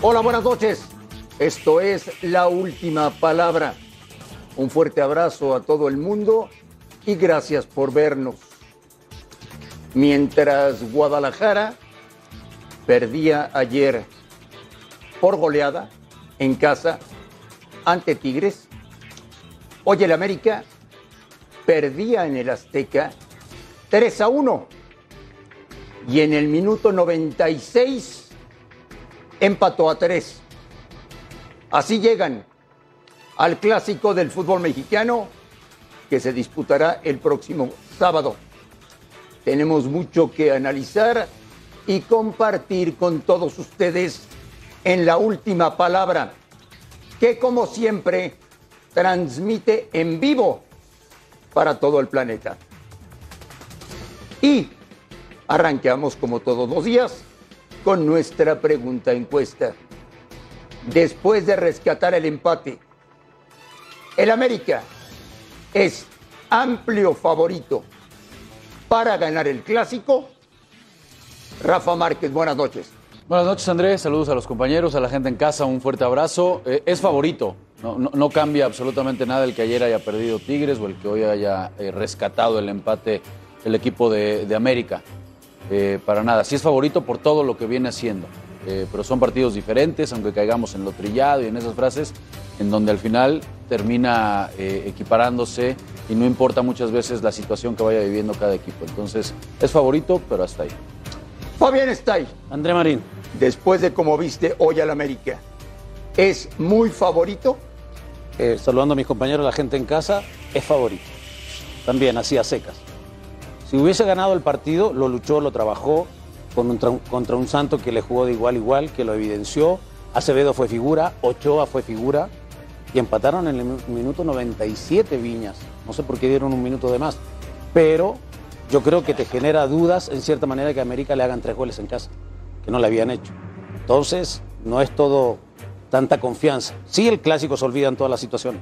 Hola, buenas noches. Esto es La Última Palabra. Un fuerte abrazo a todo el mundo y gracias por vernos. Mientras Guadalajara perdía ayer por goleada en casa ante Tigres, hoy el América perdía en el Azteca 3 a 1 y en el minuto 96 empató a tres. Así llegan al clásico del fútbol mexicano que se disputará el próximo sábado. Tenemos mucho que analizar y compartir con todos ustedes en la última palabra, que como siempre transmite en vivo para todo el planeta. Y arrancamos como todos los días con nuestra pregunta encuesta. Después de rescatar el empate, el América es amplio favorito para ganar el clásico. Rafa Márquez, buenas noches. Buenas noches, Andrés. Saludos a los compañeros, a la gente en casa. Un fuerte abrazo. Eh, es favorito. No, cambia absolutamente nada el que ayer haya perdido Tigres o el que hoy haya eh, rescatado el empate el equipo de América. Eh, para nada. Sí es favorito por todo lo que viene haciendo. Eh, pero son partidos diferentes, aunque caigamos en lo trillado y en esas frases, en donde al final termina eh, equiparándose y no importa muchas veces la situación que vaya viviendo cada equipo. Entonces, es favorito, pero hasta ahí. Fabián Stay, André Marín, después de cómo viste hoy al América, ¿es muy favorito? eh, saludando a mis compañeros, la gente en casa, es favorito. También, así a secas. Si hubiese ganado el partido, lo luchó, lo trabajó contra un Santo que le jugó de igual a igual, que lo evidenció. Acevedo fue figura, Ochoa fue figura y empataron en el mi- minuto 97 Viñas. No sé por qué dieron un minuto de más, pero yo creo que te genera dudas en cierta manera que a América le hagan tres goles en casa, que no le habían hecho. Entonces, no es todo tanta confianza. Sí, el clásico se olvida en todas las situaciones,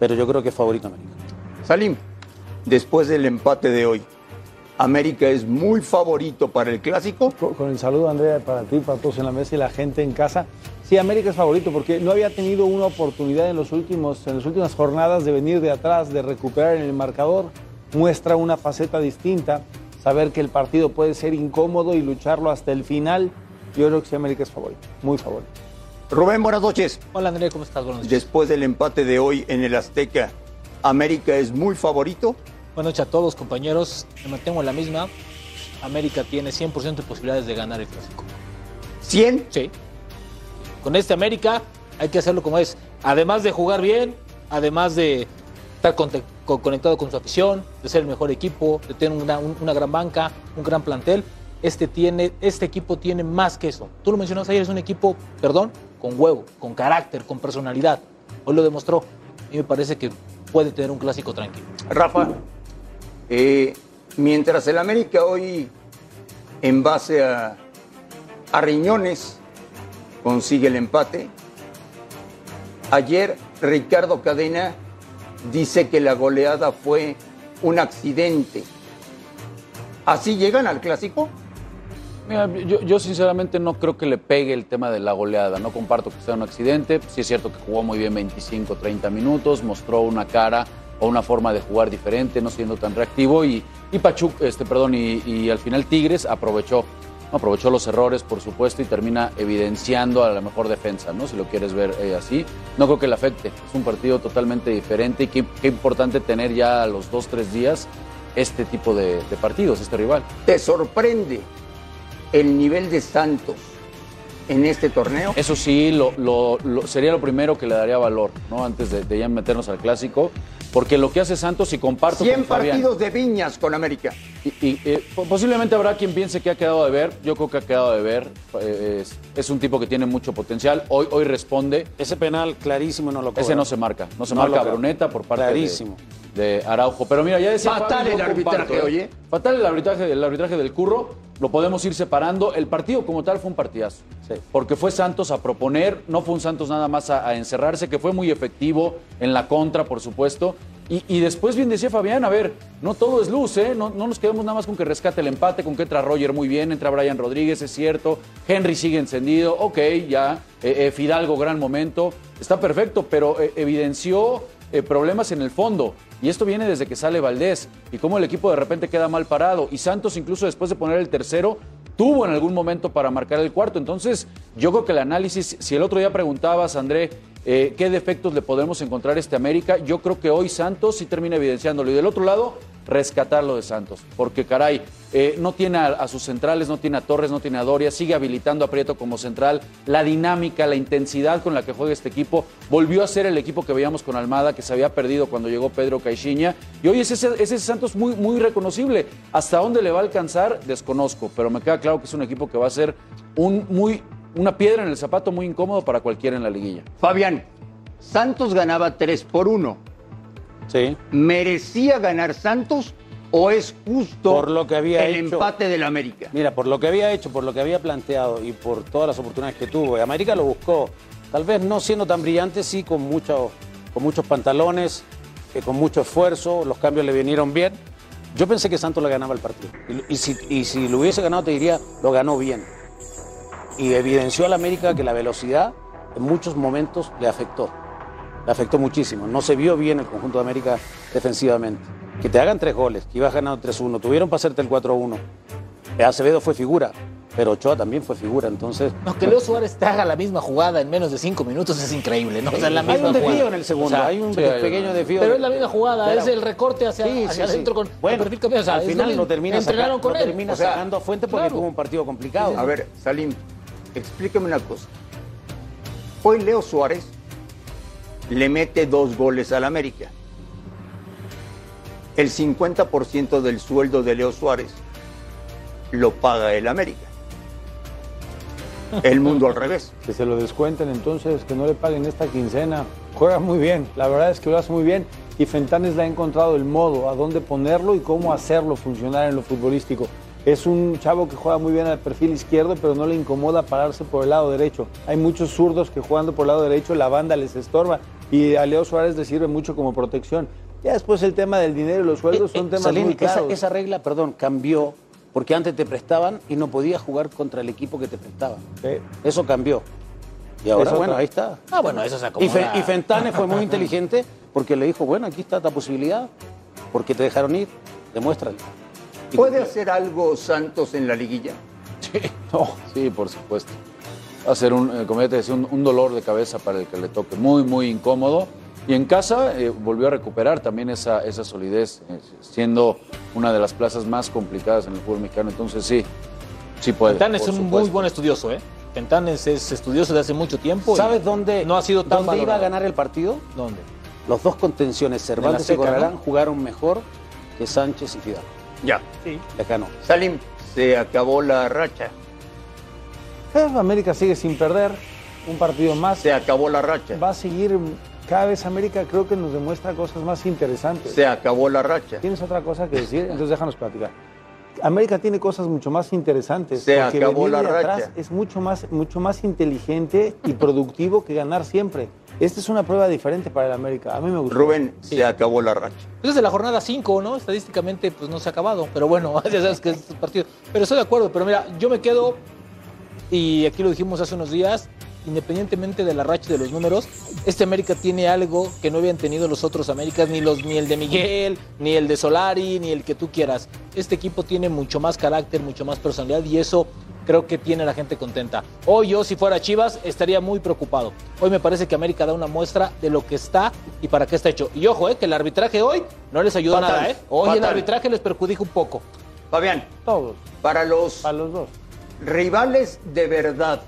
pero yo creo que es favorito América. Salim, después del empate de hoy, ¿América es muy favorito para el clásico? Con, con el saludo, Andrea, para ti, para todos en la mesa y la gente en casa. Sí, América es favorito porque no había tenido una oportunidad en, los últimos, en las últimas jornadas de venir de atrás, de recuperar en el marcador. Muestra una faceta distinta, saber que el partido puede ser incómodo y lucharlo hasta el final. Yo creo que sí, América es favorito, muy favorito. Rubén, buenas noches. Hola André, ¿cómo estás? Buenas noches. Después del empate de hoy en el Azteca, ¿América es muy favorito? Buenas noches a todos compañeros. Me mantengo en la misma. América tiene 100% de posibilidades de ganar el clásico. ¿100? Sí. Con este América hay que hacerlo como es. Además de jugar bien, además de estar conectado con su afición, de ser el mejor equipo, de tener una, un- una gran banca, un gran plantel, este, tiene, este equipo tiene más que eso. Tú lo mencionabas ayer, es un equipo, perdón, con huevo, con carácter, con personalidad. Hoy lo demostró. A mí me parece que puede tener un clásico tranquilo. Rafa, eh, mientras el América hoy, en base a, riñones, consigue el empate, ayer Ricardo Cadena dice que la goleada fue un accidente. ¿Así llegan al clásico? Mira, yo, yo sinceramente no creo que le pegue el tema de la goleada. No comparto que sea un accidente. Sí es cierto que jugó muy bien 25, 30 minutos, mostró una cara o una forma de jugar diferente, no siendo tan reactivo. Y, y Pachuca, este, perdón, y, y al final Tigres aprovechó. Aprovechó los errores, por supuesto, y termina evidenciando a la mejor defensa, ¿no? Si lo quieres ver eh, así. No creo que le afecte. Es un partido totalmente diferente y qué, qué importante tener ya a los dos, tres días este tipo de, de partidos, este rival. ¿Te sorprende el nivel de Santos en este torneo? Eso sí, lo, lo- lo- sería lo primero que le daría valor, ¿no? Antes de, de ya meternos al clásico. Porque lo que hace Santos, y comparto 100 con Fabián, partidos de viñas con América. y, y, eh, po- posiblemente habrá quien piense que ha quedado de ver. Yo creo que ha quedado de ver. Eh, es, es un tipo que tiene mucho potencial. Hoy, hoy responde. Ese penal clarísimo no lo cobra. Ese no se marca. No se No marca. Bruneta por parte de- Clarísimo. de, Araujo. Pero mira, ya decía Fatal el arbitraje, comparto, ¿eh? oye. Fatal el arbitraje, el arbitraje del curro. Lo podemos ir separando. El partido como tal fue un partidazo. Sí. Porque fue Santos a proponer, no fue un Santos nada más a, a encerrarse, que fue muy efectivo en la contra, por supuesto. Y, y después bien decía Fabián, a ver, no todo es luz, ¿eh? No, no nos quedemos nada más con que rescate el empate, con que entra Roger muy bien, entra Brian Rodríguez, es cierto, Henry sigue encendido, ok, ya, eh, eh, Fidalgo, gran momento, está perfecto, pero eh, evidenció problemas en el fondo. Y esto viene desde que sale Valdés y cómo el equipo de repente queda mal parado. Y Santos, incluso después de poner el tercero, tuvo en algún momento para marcar el cuarto. Entonces, yo creo que el análisis, si el otro día preguntabas, André, eh, qué defectos le podemos encontrar a este América, yo creo que hoy Santos sí termina evidenciándolo. Y del otro lado, rescatarlo de Santos. Porque, caray, eh, no tiene a, sus centrales, no tiene a Torres, no tiene a Doria, sigue habilitando a Prieto como central. La dinámica, la intensidad con la que juega este equipo, volvió a ser el equipo que veíamos con Almada, que se había perdido cuando llegó Pedro Caixinha. Y hoy es ese, es ese Santos muy, muy reconocible. Hasta dónde le va a alcanzar, desconozco, pero me queda claro que es un equipo que va a ser un muy, una piedra en el zapato muy incómodo para cualquiera en la liguilla. Fabián, Santos ganaba 3 por 1. Sí. ¿Merecía ganar Santos o es justo Por lo que había el hecho. empate del América? Mira, por lo que había hecho, por lo que había planteado y por todas las oportunidades que tuvo, y América lo buscó. Tal vez no siendo tan brillante, sí con, mucho, con muchos pantalones, eh, con mucho esfuerzo, los cambios le vinieron bien. Yo pensé que Santos le ganaba el partido. Y, y si, y si lo hubiese ganado, te diría, lo ganó bien. Y evidenció al América que la velocidad en muchos momentos le afectó. Le afectó muchísimo. No se vio bien el conjunto de América defensivamente. Que te hagan tres goles, que ibas ganando 3-1, tuvieron para hacerte el 4-1. Acevedo fue figura, pero Ochoa también fue figura, entonces... No, que Leo Suárez te haga la misma jugada en menos de cinco minutos es increíble, ¿no? O sea, la hay misma un desvío jugada. en el segundo, O sea, hay un sí, pequeño desvío. Pero es la misma jugada, Pero- es el recorte hacia, Sí, hacia sí, con bueno, el perfil cambiado. O sea, al final mismo. termina, saca- con él. termina O sea, sacando a Fuente porque claro. tuvo un partido complicado. A ver, Salim, explícame una cosa. Hoy Leo Suárez le mete dos goles al América. El 50% del sueldo de Leo Suárez lo paga el América. El mundo al revés. Que se lo descuenten entonces, que no le paguen esta quincena. Juega muy bien, la verdad es que lo hace muy bien. Y Fentanes le ha encontrado el modo, a dónde ponerlo y cómo hacerlo funcionar en lo futbolístico. Es un chavo que juega muy bien al perfil izquierdo, pero no le incomoda pararse por el lado derecho. Hay muchos zurdos que jugando por el lado derecho la banda les estorba y a Leo Suárez le sirve mucho como protección. Ya después el tema del dinero y los sueldos son Eh, eh, temas Salín, muy esa, claros. esa regla, perdón, cambió porque antes te prestaban y no podías jugar contra el equipo que te prestaba. Sí. Eso cambió. Y ahora, Eso bueno, ahí está. Ah, bueno, eso se Y, acomoda. Fe- y Fentanes fue muy inteligente porque le dijo, bueno, aquí está esta posibilidad, porque te dejaron ir, demuéstralo. Y ¿Puede cumplió. hacer algo Santos en la liguilla? No, sí, por supuesto. Va a ser un, eh, como ya te decía, un, un dolor de cabeza para el que le toque. Muy, muy incómodo. Y en casa eh, volvió a recuperar también esa, esa solidez, eh, siendo una de las plazas más complicadas en el fútbol mexicano. Entonces sí, sí puede. Fentanes por es un muy buen estudioso, ¿eh? Fentanes es estudioso de hace mucho tiempo. ¿Sabes dónde, No ha sido tan dónde iba a ganar el partido? ¿Dónde? Los dos contenciones, Cervantes y ¿no? jugaron mejor que Sánchez y Fidal. Ya. Les ganó. Salim, se acabó la racha. Eh, América sigue sin perder, un partido más. Se acabó la racha. Va a seguir, cada vez América creo que nos demuestra cosas más interesantes. Se acabó la racha. ¿Tienes otra cosa que decir? Entonces déjanos platicar. América tiene cosas mucho más interesantes. Se porque acabó venir la de atrás racha. Es mucho más, mucho más inteligente y productivo que ganar siempre. Esta es una prueba diferente para el América. A mí me gusta. Rubén, se acabó la racha. Pues es de la jornada 5, ¿no? Estadísticamente, pues no se ha acabado. Pero bueno, ya sabes que es partido. Pero estoy de acuerdo. Pero mira, yo me quedo, y aquí lo dijimos hace unos días, independientemente de la racha de los números, este América tiene algo que no habían tenido los otros Américas, ni, los, ni el de Miguel, ni el de Solari, ni el que tú quieras. Este equipo tiene mucho más carácter, mucho más personalidad, y eso creo que tiene a la gente contenta. Hoy yo, si fuera Chivas, estaría muy preocupado. Hoy me parece que América da una muestra de lo que está y para qué está hecho. Y ojo, eh, que el arbitraje hoy no les ayudó Fatal, nada. ¿eh? Hoy el arbitraje les perjudica un poco. Fabián, Todos, para los a los dos. Rivales de verdad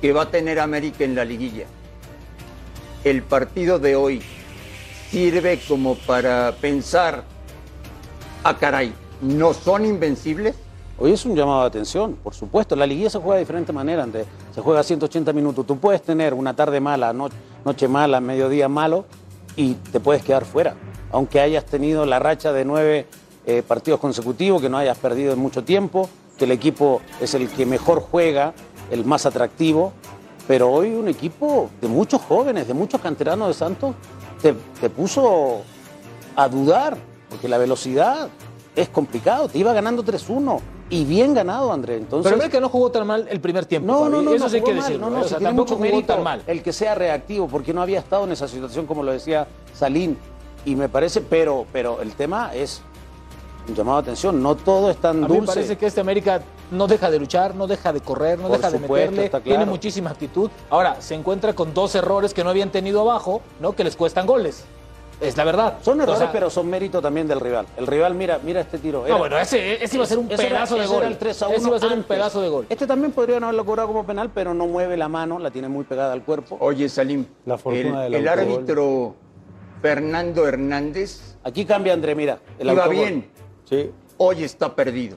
que va a tener América en la liguilla, el partido de hoy sirve como para pensar, a caray, ¿no son invencibles? Hoy es un llamado de atención, por supuesto. La liguilla se juega de diferente manera. Se juega a 180 minutos. Tú puedes tener una tarde mala, no- noche mala, mediodía malo y te puedes quedar fuera. Aunque hayas tenido la racha de nueve eh, partidos consecutivos, que no hayas perdido en mucho tiempo, que el equipo es el que mejor juega, el más atractivo. Pero hoy un equipo de muchos jóvenes, de muchos canteranos de Santos, te, te puso a dudar, porque la velocidad es complicado. Te iba ganando 3-1 y bien ganado, André. Entonces, Pero América no jugó tan mal el primer tiempo. no, no, no, Eso no sí hay que decirlo. No, no, ¿eh? O sea, tampoco jugó tan mal. El que sea reactivo, porque no había estado en esa situación, como lo decía Salín. Y me parece, pero, pero el tema es un llamado de atención. No todo es tan A mí me dulce. parece que este América no deja de luchar, no deja de correr, no Por deja de meterle, está tiene muchísima actitud. Ahora, se encuentra con dos errores que no habían tenido abajo, ¿no? Que les cuestan goles. Es la verdad. Son errores, O sea, pero son mérito también del rival. El rival, mira, mira este tiro. No, bueno, ese, ese iba a ser un Ese era- pedazo de ese gol. era el 3 a Ese 1 iba a ser un pedazo de gol. Este también podrían haberlo cobrado como penal, pero no mueve la mano, la tiene muy pegada al cuerpo. Oye, Salim, La fortuna el, del el árbitro Fernando Hernández Aquí cambia André, mira. El iba autogol. bien, Sí. hoy está perdido.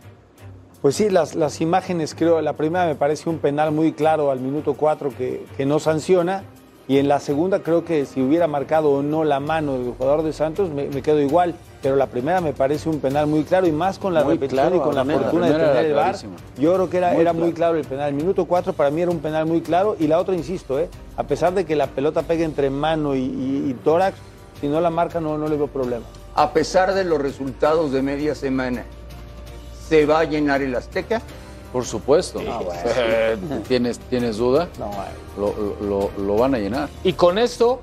Pues sí, las, las imágenes creo, la primera me parece un penal muy claro al minuto 4 que, que no sanciona y en la segunda creo que si hubiera marcado o no la mano del jugador de Santos me, me quedo igual, pero la primera me parece un penal muy claro y más con la Muy repetición claro, y con la fortuna de tener el clarísima. Yo creo que era, Muy era muy claro. claro el penal. El minuto 4 para mí era un penal muy claro y la otra, insisto, ¿eh? a pesar de que la pelota pegue entre mano y, y- y tórax, si no la marca no, no le veo problema. A pesar de los resultados de media semana, ¿se va a llenar el Azteca? Por supuesto. Eh, ¿Tienes, ¿Tienes duda? No, Lo, lo- lo van a llenar. Y con esto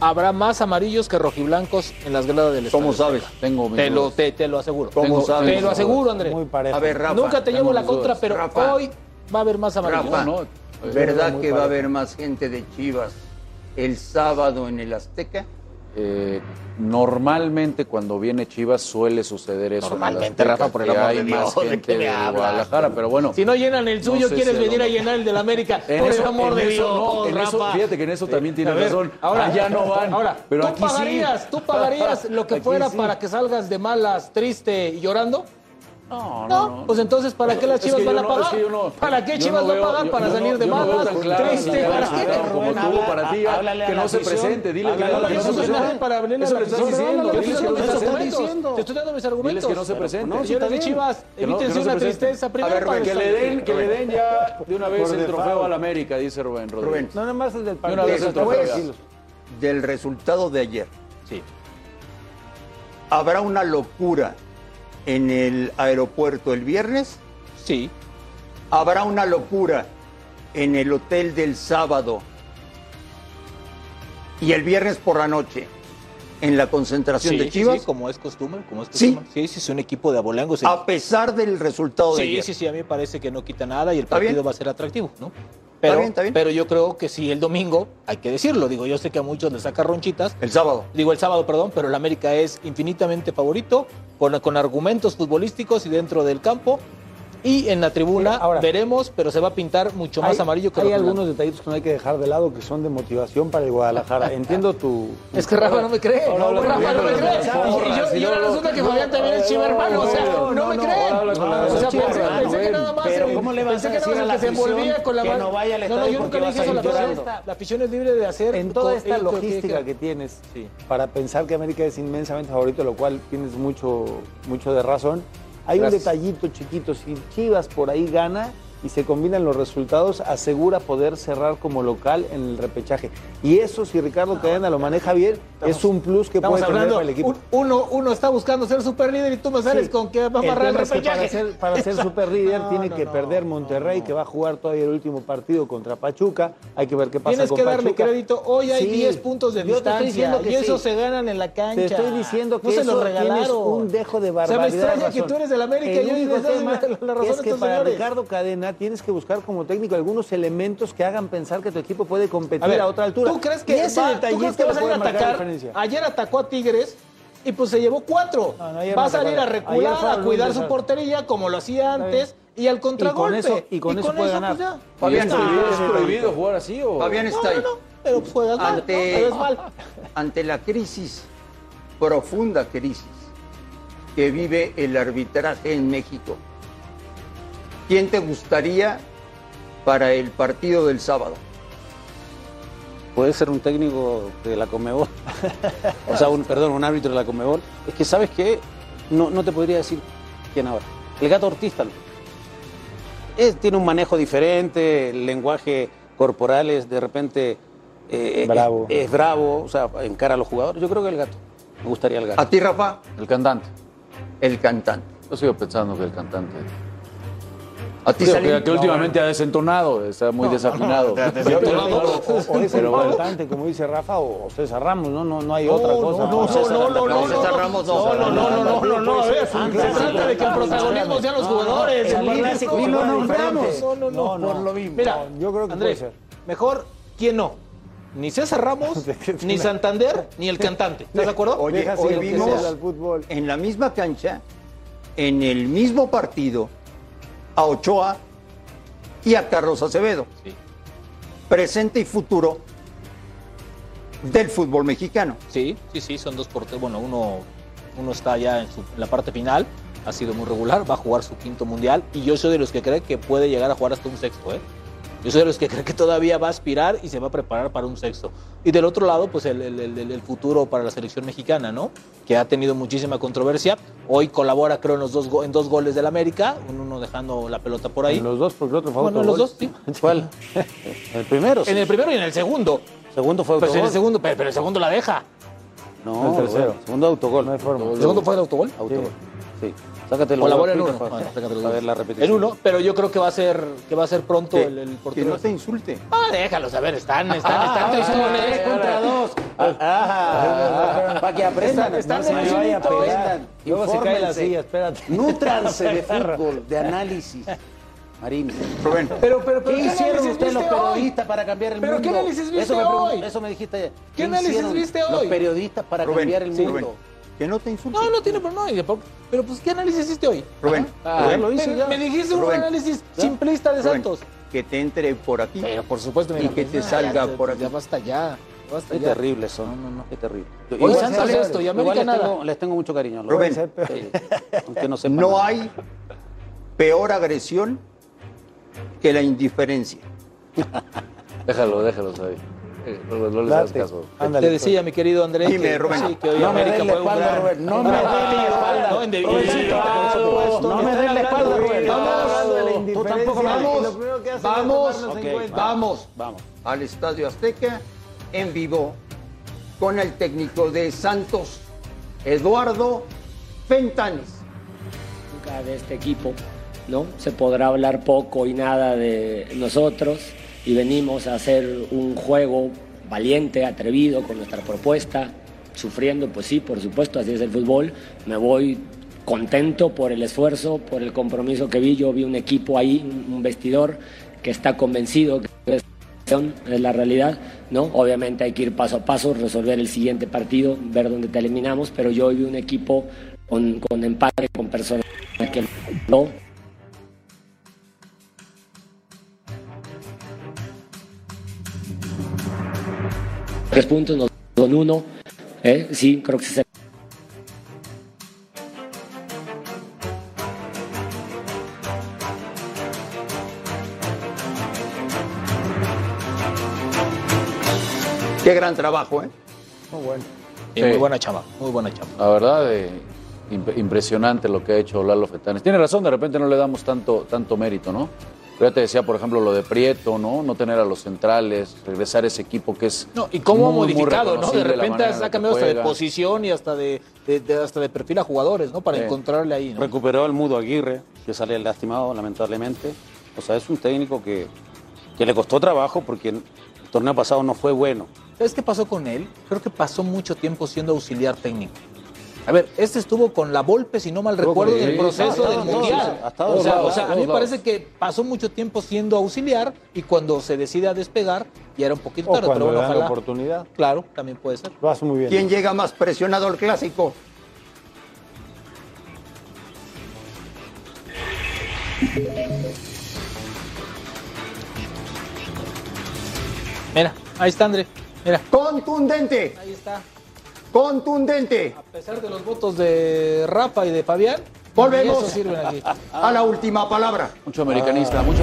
habrá más amarillos que rojiblancos en las gradas del estadio. ¿Cómo sabes? Tengo Te lo, te, te lo aseguro. ¿Cómo Tengo- sabes? Te lo aseguro, André. muy parejo. A ver, Rafa. Nunca te llevo la contra, dudas. pero Rafa. hoy va a haber más amarillos. Rafa, No, no. ¿verdad que va a haber más gente de Chivas el sábado en el Azteca? Eh, normalmente cuando viene Chivas suele suceder eso. Normalmente, Azteca, Rafa, por el amor hay de Dios, más ¿de gente qué me de hablas? Guadalajara, pero bueno. Si no llenan el suyo, sé quieres si venir a llenar el del América. En Por eso- el amor en de eso Dios, no, en eso- Rafa. fíjate que en eso también tienes ver, razón. Ahora Allá no van. Ahora, pero ¿tú aquí pagarías, sí. ¿tú pagarías lo que Aquí fuera sí. para que salgas de malas, triste y llorando? No, No, no, no. pues entonces, ¿para qué las Es Chivas que van a no- pagar? es que yo no- ¿Para qué Chivas no va a veo- pagar? yo- ¿Para salir de veo la Triste, ¿para qué? Como habla- para ti, háblale a que la no se presente, dile que no, a la se presente. para abrirle Eso la le estás diciendo, diles que no, se presente. Te estoy dando mis argumentos. Diles que no se presente. No, señores está de. Chivas, evítense una tristeza. Primero A ver, Rubén, Que le den, que le den ya de una vez el trofeo al América, dice Rubén Rubén, Rodríguez. No, nada más el del partido. Después del resultado de ayer, Sí. ¿habrá una locura en el aeropuerto el viernes? Sí. ¿Habrá una locura en el hotel del sábado y el viernes por la noche en la concentración Sí, de Chivas? sí, como es costumbre, como es Sí. costumbre. Sí, sí, es un equipo de abolengos. sí. A pesar del resultado de Sí, ayer. sí, sí, a mí me parece que no quita nada y el Está partido va a ser atractivo, ¿no? Pero, bien, está bien. pero yo creo que sí, el domingo, hay que decirlo, digo, yo sé que a muchos les saca ronchitas, El sábado. digo el sábado, perdón, pero el América es infinitamente favorito, con, con argumentos futbolísticos y dentro del campo. Y en la tribuna Ahora- veremos, pero se va a pintar mucho más Hay- amarillo que Hay algunos detallitos que no hay que dejar de lado que son de motivación para el Guadalajara. Entiendo tu. Es que Rafa no me cree. Ahora habla Rafa no me cree. Y yo, ahora no, resulta que no, Fabián también es chiva hermano. O sea, no, no, me no, creen. o sea, pensé, que nada más. Pero ¿cómo le vas pensé a que nada decir más a el la que se envolvía con la que no vaya al No, no, yo nunca le dije eso la afición. es libre de hacer. En toda esta lo logística que tienes para pensar que América es inmensamente favorito, lo cual tienes mucho de razón, hay Gracias. un detallito chiquito. Si Chivas por ahí gana, y se combinan los resultados, asegura poder cerrar como local en el repechaje. Y eso, si Ricardo Cadena lo maneja bien, es un plus que puede tener para el equipo. un- uno, uno está buscando ser super líder y tú me sales Sí. con que va a amarrar el repechaje. para ser, para ser super líder No, tiene no, que no, perder Monterrey, que va a jugar todavía el último partido contra Pachuca. Hay que ver qué pasa Tienes con que darle Pachuca. crédito. Hoy hay Sí. 10 puntos de Yo distancia y eso sí. se ganan en la cancha. Te estoy diciendo que eso lo tienes un dejo de O sea, me barbaridad. extraña que tú eres del América y yo tema la, razón es que para. Ricardo Cadena tienes que buscar como técnico algunos elementos que hagan pensar que tu equipo puede competir A a, ver, otra altura. ¿Tú crees que, ese va, ¿tú detallito crees que va a salir a atacar? diferencia. Ayer atacó a Tigres y pues se llevó cuatro. No, no, ayer va a salir a recular, a cuidar su portería como lo hacía antes y al contragolpe. eso- y con eso puede ganar. pues, ya. Fabián, ¿Es está prohibido, bien. es prohibido jugar así o...? Fabián No, está ahí. no, no, pero pues juegas. Ante, mal. ante la crisis, profunda crisis, que vive el arbitraje en México, ¿quién te gustaría para el partido del sábado? Puede ser un técnico de la Comebol. o sea, un, perdón, un árbitro de la Comebol. Es que, ¿sabes qué? No, no te podría decir quién ahora. El gato Ortiz tal vez. Tiene un manejo diferente, el lenguaje corporal es de repente... eh, Bravo. Es, es bravo, o sea, encara a los jugadores. Yo creo que el gato. Me gustaría el gato. ¿A ti, Rafa? El cantante. El cantante. Yo sigo pensando que el cantante... ¿A ti, Salim? que, que últimamente ha desentonado, está muy desafinado. Es cantante, como dice Rafa, o, César Ramos, no, no, no hay No, otra cosa. no, no, César no, no, no, Ramos. no, César Ramos no. No, no, no, no, no, se trata de que el protagonismo sean los jugadores. Clásico líder. que No, no, no, no, no, No, no. por lo mismo. Mira, yo creo que Andrés, puede ser. mejor, ¿quién no? Ni César Ramos, ni Santander, ni el cantante. ¿Estás de acuerdo? Oye, Deja lo vimos sea al fútbol. en la misma cancha, en el mismo partido, a Ochoa y a Carlos Acevedo. Sí. Presente y futuro del fútbol mexicano. Sí, sí, sí, son dos porteros. Bueno, uno, uno está ya en, su- en la parte final, ha sido muy regular, va a jugar su quinto mundial y yo soy de los que cree que puede llegar a jugar hasta un sexto, ¿eh? Yo soy de los que cree que todavía va a aspirar y se va a preparar para un sexto. Y del otro lado, pues el, el- el- el futuro para la selección mexicana, ¿no? Que ha tenido muchísima controversia. Hoy colabora, creo, en, los dos, en dos goles del América, uno dejando la pelota por ahí. En los dos, porque el otro fue bueno, en los autogol. dos, sí. ¿Cuál? El primero. sí. En el primero y en el segundo. segundo fue Pues en autogol. el segundo, pero, pero el segundo la deja. No, El tercero. bueno, segundo autogol. No hay forma. ¿El segundo fue el autogol? Autogol. Sí. Sácate los Colabora en uno. Bueno, los dos. ver la repetición. En uno, pero yo creo que va a ser, que va a ser pronto Que, el, el que portero. no te insulte. Ah, déjalos, a ver, están, están, están traiciones. contra dos. para que aprendan. Están- están no se en el me vaya a cinito, ¿eh? pegar. Luego se cae la silla, espérate. Nútranse de fútbol, de análisis. Marín. Rubén, Pero, pero, pero, ¿Qué hicieron ustedes los hoy? periodistas para cambiar el ¿Pero mundo? qué análisis viste eso me, hoy? eso me dijiste ayer. ¿Qué análisis viste Los hoy? periodistas para Rubén, cambiar el mundo. Rubén, que no te insulte. No, no tiene poco- Pero pues, ¿qué análisis hiciste hoy? Rubén, Ah, Rubén, lo hice Me, ya. me dijiste un análisis simplista de Rubén, Santos. que te entre por aquí. Pero por supuesto, Y que te salga por aquí. Ya basta ya. Basta Qué ya. terribles son. No, no, no. Qué terrible. Hoy Santos sale- esto y América les nada. tengo, les tengo mucho cariño. los Rubén, aunque no sepan No nada. hay peor agresión que la indiferencia. Déjalo, déjalo, ahí. Eh, No, no les hagas Date. caso. Ándale, Te decía, mi querido Andrés, Dime, que, Rubén. sí, que hoy No América un espalda, gran- Rubén. No me des la espalda. No, en de- no me des la espalda. Rubén. Vamos. Tú tampoco me Vamos. cuenta. Vamos Vamos. al Estadio Azteca en vivo con el técnico de Santos, Eduardo Fentanes. nunca de este equipo, ¿no? Se podrá hablar poco y nada de nosotros y venimos a hacer un juego valiente, atrevido con nuestra propuesta, sufriendo, pues sí, por supuesto, así es el fútbol. Me voy contento por el esfuerzo, por el compromiso que vi. Yo vi un equipo ahí, un vestidor que está convencido que es la realidad, ¿no? Obviamente hay que ir paso a paso, resolver el siguiente partido, ver dónde te eliminamos, pero yo vi un equipo con, con empate, con personas que no. Tres puntos, nos con uno, ¿eh? sí, creo que se Qué gran trabajo, ¿eh? Muy bueno. Sí. Muy buena chamba, muy buena chamba. La verdad, eh, imp- impresionante lo que ha hecho Lalo Fetanes. Tiene razón, de repente no le damos tanto, tanto mérito, ¿no? Pero ya te decía, por ejemplo, lo de Prieto, ¿no? No tener a los centrales, regresar a ese equipo que es. No, y cómo ha muy, muy modificado, ¿no? De repente ha cambiado hasta de posición y hasta de, de- de- hasta de perfil a jugadores, ¿no? Para Sí. encontrarle ahí, ¿no? Recuperó el Mudo Aguirre, que sale lastimado, lamentablemente. O sea, es un técnico que, que le costó trabajo porque el torneo pasado no fue bueno. ¿Sabes qué pasó con él? Creo que pasó mucho tiempo siendo auxiliar técnico. A ver, este estuvo con la Volpe, si no mal recuerdo, en el proceso del Mundial. O sea, o sea, a mí me parece que pasó mucho tiempo siendo auxiliar y cuando se decide a despegar ya era un poquito O tarde, cuando pero le bueno, la ojalá. oportunidad. Claro, también puede ser. Lo hace muy bien. ¿Quién llega más presionado al clásico? Mira, ahí está André. Mira. Contundente. Ahí está. Contundente. A pesar de los votos de Rafa y de Fabián, Volvemos eso sirven aquí. a la última palabra. Mucho americanista, mucho.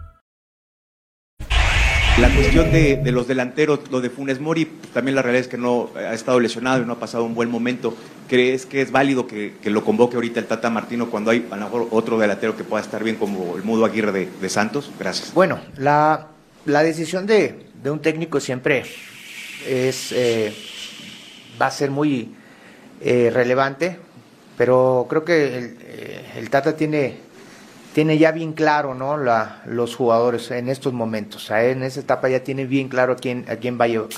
La cuestión de, los delanteros, lo de Funes Mori, también la realidad es que no ha estado lesionado y no ha pasado un buen momento. ¿Crees que es válido que, lo convoque ahorita el Tata Martino cuando hay a lo mejor otro delantero que pueda estar bien como el Mudo Aguirre de, de Santos? Gracias. Bueno, la, la decisión de, de un técnico siempre es eh, va a ser muy eh, relevante, pero creo que el, eh, el Tata tiene tiene ya bien claro, ¿no? La, los jugadores en estos momentos. En esa etapa ya tiene bien claro a quién, a quién va, a llevar,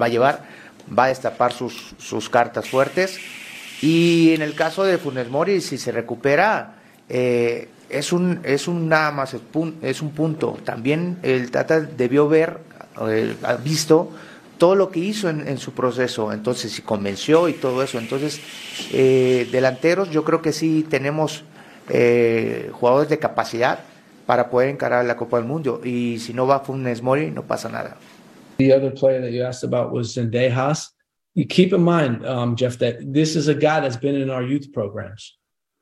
va a llevar, va a destapar sus, sus cartas fuertes. Y en el caso de Funes Mori, si se recupera, eh, es un, es un nada más, es, un punto. También el Tata debió ver, eh, visto todo lo que hizo en, en su proceso, entonces si convenció y todo eso. Entonces, eh, delanteros, yo creo que sí tenemos eh, jugadores de capacidad para poder encarar la Copa del Mundo. Y si no va Funes Mori, no pasa nada. The other player that you asked about was Zendejas. You keep in mind, um, Jeff, that this is a guy that's been in our youth programs,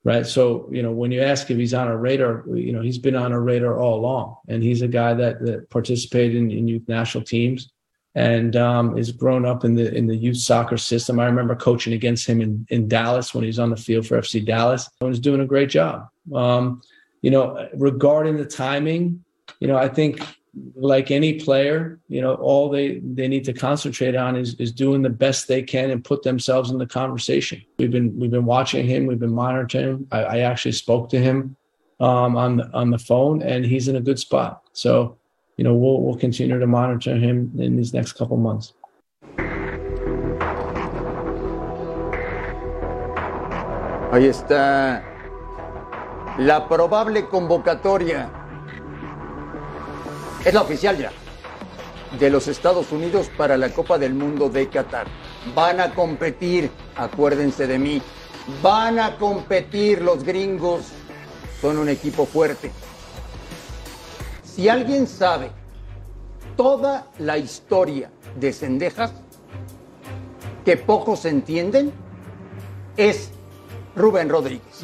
right? So, you know, when you ask if he's on our radar, you know, he's been on our radar all along. And he's a guy that, that participated in, in youth national teams and um, is grown up in the in the youth soccer system. I remember coaching against him in, in Dallas when he was on the field for FC Dallas. and was doing a great job. Um, you know, regarding the timing, you know, I think like any player, you know, all they they need to concentrate on is is doing the best they can and put themselves in the conversation. We've been we've been watching him, we've been monitoring him. I, I actually spoke to him um, on the on the phone, and he's in a good spot. So, you know, we'll we'll continue to monitor him in these next couple months. Ahí está la probable convocatoria. Es la oficial ya. De los Estados Unidos para la Copa del Mundo de Qatar. Van a competir, acuérdense de mí. Van a competir los gringos. Son un equipo fuerte. Si alguien sabe toda la historia de Cendejas, que pocos entienden, es Rubén Rodríguez.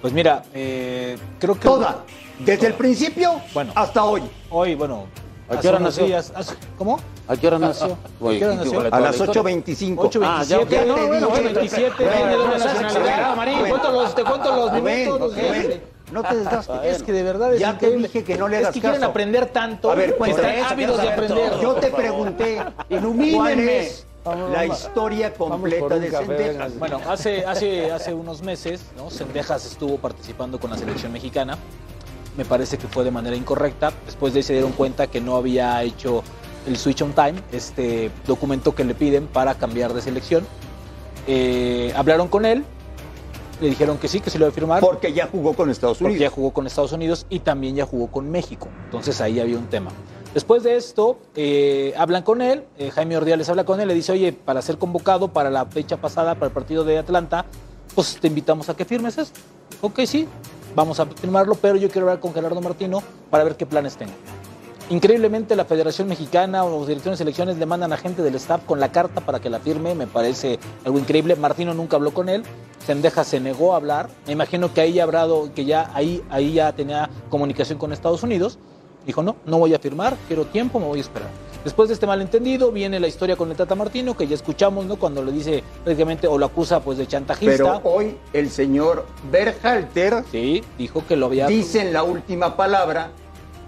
Pues mira, eh, creo que. Toda, desde el principio hasta hoy. Hoy, bueno. ¿A qué hora nació? días- hace- ¿Cómo? ¿A qué hora nació? ¿A qué hora nació? A las 8.25. 8.27. Ah, ya, ya no, te bueno, dije. 8.27. Tiene doble nacionalidad, Marín. Te cuento los, te cuento los Rubén, minutos. No te desgastes. Es que de verdad es Ya te dije que no le Es hagas que quieren caso. aprender tanto. A ver, cuéntame. están ávidos de aprender. Yo te pregunté Ilumínenme. es la historia completa de Cendejas. Bueno, hace, hace, hace unos meses, ¿no? Sendejas estuvo participando con la selección mexicana. Me parece que fue de manera incorrecta. Después de ahí se dieron cuenta que no había hecho el switch on time, este documento que le piden para cambiar de selección. Eh, hablaron con él, le dijeron que sí, que sí lo iba a firmar. Porque ya jugó con Estados Porque Unidos. ya jugó con Estados Unidos y también ya jugó con México. Entonces ahí había un tema. Después de esto, eh, hablan con él, eh, Jaime Ordiales habla con él, le dice, oye, para ser convocado para la fecha pasada, para el partido de Atlanta, pues te invitamos a que firmes esto. Ok, sí, vamos a firmarlo, pero yo quiero hablar con Gerardo Martino para ver qué planes tengo. Increíblemente la Federación Mexicana o los directores de selecciones le mandan a gente del staff con la carta para que la firme, me parece algo increíble. Martino nunca habló con él, Sendeja se negó a hablar. Me imagino que ahí ya habrá, que ya ahí, ahí ya tenía comunicación con Estados Unidos. Dijo, no, no voy a firmar, quiero tiempo, me voy a esperar. Después de este malentendido viene la historia con el Tata Martino, que ya escuchamos, ¿no? Cuando le dice prácticamente o lo acusa pues de chantajista. Pero hoy el señor Berhalter sí, dijo que lo había dice en la última palabra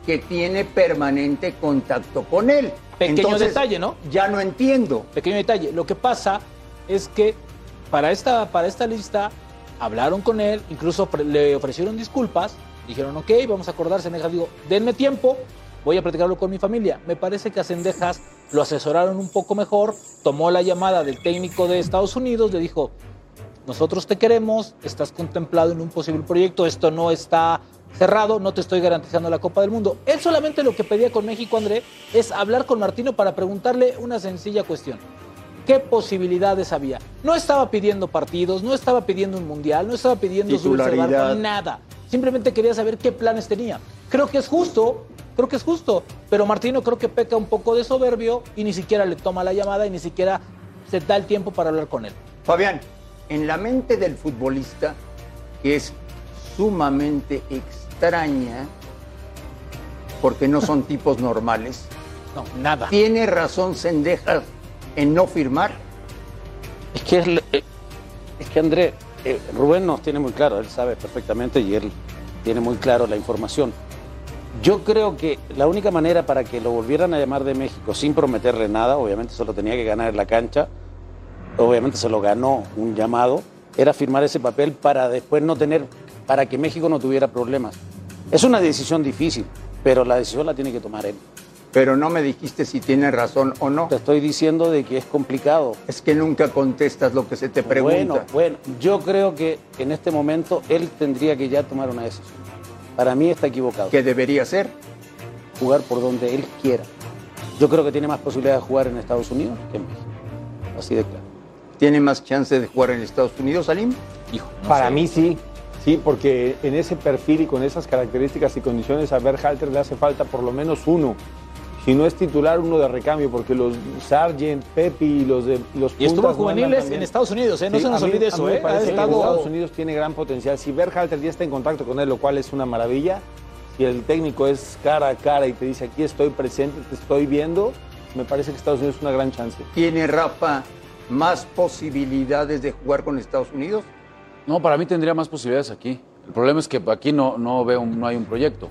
que tiene permanente contacto con él. Pequeño Entonces, detalle, ¿no? Ya no entiendo. Pequeño detalle. Lo que pasa es que para esta, para esta lista hablaron con él, incluso le ofrecieron disculpas, dijeron, ok, vamos a acordar, Sendejas, digo, denme tiempo, voy a platicarlo con mi familia. Me parece que a Sendejas lo asesoraron un poco mejor, tomó la llamada del técnico de Estados Unidos, le dijo, nosotros te queremos, estás contemplado en un posible proyecto, esto no está cerrado, no te estoy garantizando la Copa del Mundo. Él solamente lo que pedía con México, André, es hablar con Martino para preguntarle una sencilla cuestión. ¿Qué posibilidades había? No estaba pidiendo partidos, no estaba pidiendo un mundial, no estaba pidiendo subirse barco, nada. Simplemente quería saber qué planes tenía. Creo que es justo, creo que es justo, pero Martino creo que peca un poco de soberbio y ni siquiera le toma la llamada y ni siquiera se da el tiempo para hablar con él. Fabián, en la mente del futbolista, que es sumamente extraña, porque no son tipos normales, No, nada. ¿tiene razón Sendejas en no firmar? Es que, es, eh, es que André, eh, Rubén nos tiene muy claro, él sabe perfectamente y él tiene muy claro la información. Yo creo que la única manera para que lo volvieran a llamar de México sin prometerle nada, obviamente se lo tenía que ganar en la cancha, obviamente se lo ganó un llamado, era firmar ese papel para después no tener, para que México no tuviera problemas. Es una decisión difícil, pero la decisión la tiene que tomar él. Pero no me dijiste si tiene razón o no. Te estoy diciendo de que es complicado. Es que nunca contestas lo que se te pregunta. Bueno, bueno, yo creo que en este momento él tendría que ya tomar una decisión. Para mí está equivocado. ¿Qué debería hacer? Jugar por donde él quiera. Yo creo que tiene más posibilidad de jugar en Estados Unidos que en México. Así de claro. ¿Tiene más chance de jugar en Estados Unidos, Salim? Hijo, Para mí sí, sí, porque en ese perfil y con esas características y condiciones a Berhalter le hace falta por lo menos uno. Si no es titular, uno de recambio, porque los Sargent, Pepi y los de los Y estuvo juveniles en Estados Unidos, ¿eh? No se nos mí- olvide eso, ¿eh? Ha parece que estado- Estados Unidos tiene gran potencial. Si Berhalter ya está en contacto con él, lo cual es una maravilla, si el técnico es cara a cara y te dice aquí estoy presente, te estoy viendo, me parece que Estados Unidos es una gran chance. ¿Tiene Rafa más posibilidades de jugar con Estados Unidos? No, para mí tendría más posibilidades aquí. El problema es que aquí no, no veo, un- no hay un proyecto.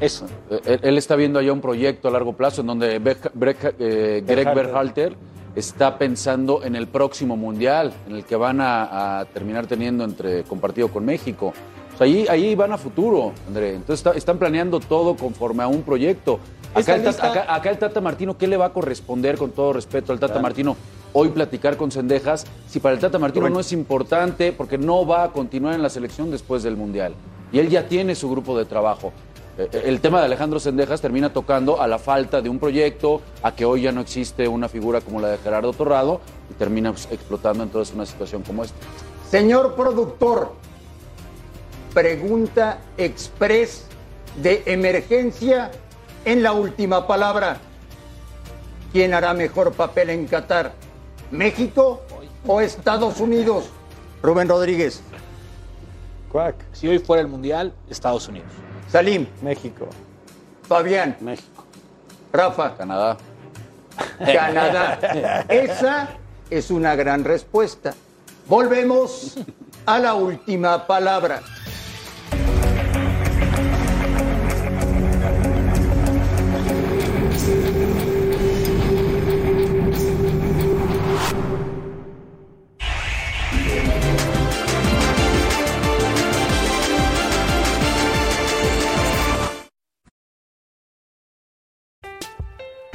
Eso. Él, él está viendo allá un proyecto a largo plazo en donde eh, Greg Berhalter. Está pensando en el próximo mundial, en el que van a, a terminar teniendo entre compartido con México. O sea, ahí, ahí van a futuro, André. Entonces está- están planeando todo conforme a un proyecto. Esta Acá el, Tata, lista- acá- acá el Tata Martino, ¿qué le va a corresponder con todo respeto al Tata Martino? Hoy platicar con Cendejas, si para el Tata Martino no es importante porque no va a continuar en la selección después del Mundial. Y él ya tiene su grupo de trabajo. Eh, eh, El tema de Alejandro Sendejas termina tocando a la falta de un proyecto, a que hoy ya no existe una figura como la de Gerardo Torrado y termina pues, explotando entonces una situación como esta. Señor productor, pregunta express de emergencia en la última palabra. ¿Quién hará mejor papel en Qatar? ¿México o Estados Unidos? Rubén Rodríguez. Cuac. Si hoy fuera el Mundial, Estados Unidos. Salim. México. Fabián. México. Rafa. Canadá. Canadá. Esa es una gran respuesta. Volvemos a la última palabra.